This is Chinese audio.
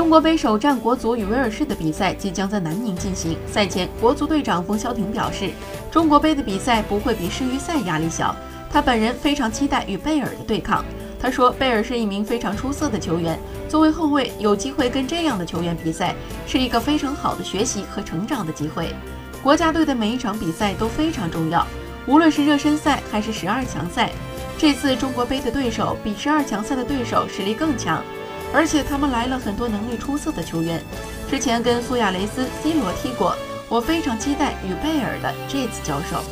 中国杯首战国足与威尔士的比赛即将在南宁进行。赛前，国足队长冯潇霆表示，中国杯的比赛不会比世预赛压力小。他本人非常期待与贝尔的对抗。他说，贝尔是一名非常出色的球员，作为后卫，有机会跟这样的球员比赛，是一个非常好的学习和成长的机会。国家队的每一场比赛都非常重要，无论是热身赛还是十二强赛。这次中国杯的对手比十二强赛的对手实力更强。而且他们来了很多能力出色的球员，之前跟苏亚雷斯、C 罗踢过，我非常期待与贝尔的这次交手。